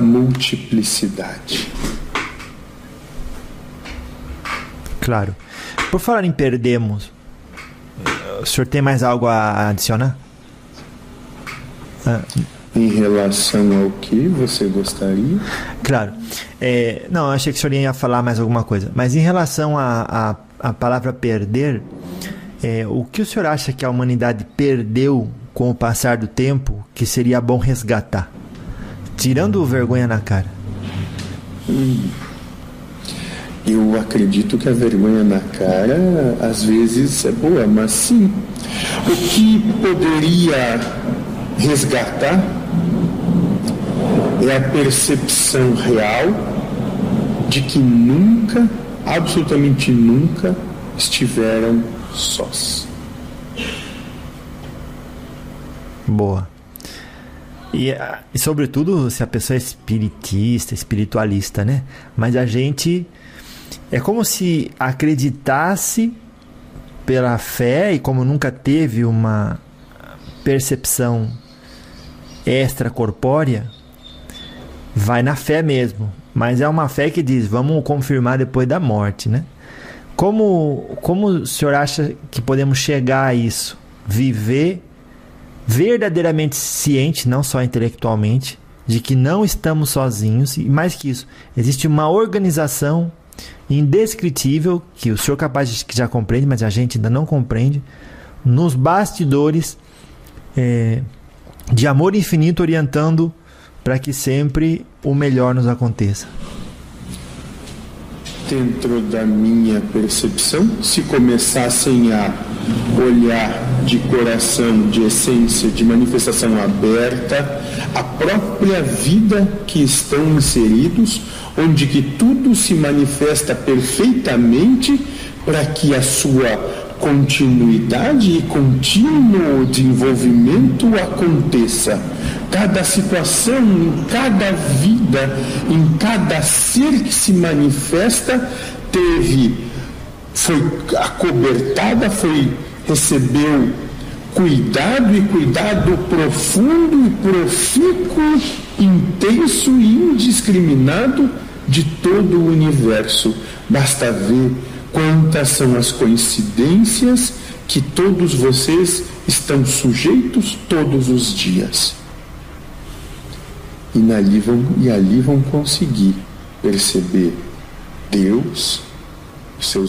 multiplicidade. Claro. Por falar em perdemos, o senhor tem mais algo a adicionar? Ah. Em relação ao que você gostaria? Claro. É, não, achei que o senhor ia falar mais alguma coisa. Mas em relação à a, a, a, palavra perder, é, o que o senhor acha que a humanidade perdeu com o passar do tempo que seria bom resgatar? Tirando vergonha na cara. Hum. Eu acredito que a vergonha na cara às vezes é boa, mas sim. O que poderia resgatar é a percepção real de que nunca, absolutamente nunca, estiveram sós. Boa. E, e, sobretudo se a pessoa é espiritista, espiritualista, né? Mas a gente é como se acreditasse pela fé e como nunca teve uma percepção extracorpórea, vai na fé mesmo. Mas é uma fé que diz, vamos confirmar depois da morte, né? Como, como o senhor acha que podemos chegar a isso? Viver verdadeiramente ciente, não só intelectualmente, de que não estamos sozinhos e mais que isso, existe uma organização indescritível que o senhor capaz de que já compreende, mas a gente ainda não compreende, nos bastidores é, de amor infinito orientando para que sempre o melhor nos aconteça. Dentro da minha percepção, se começassem a olhar de coração, de essência, de manifestação aberta, a própria vida que estão inseridos, onde que tudo se manifesta perfeitamente para que a sua continuidade e contínuo desenvolvimento aconteça. Cada situação, em cada vida, em cada ser que se manifesta, teve, foi acobertada, foi, recebeu cuidado e cuidado profundo e profícuo, intenso e indiscriminado de todo o universo. Basta ver quantas são as coincidências que todos vocês estão sujeitos todos os dias. E ali vão, e ali vão conseguir perceber Deus, seus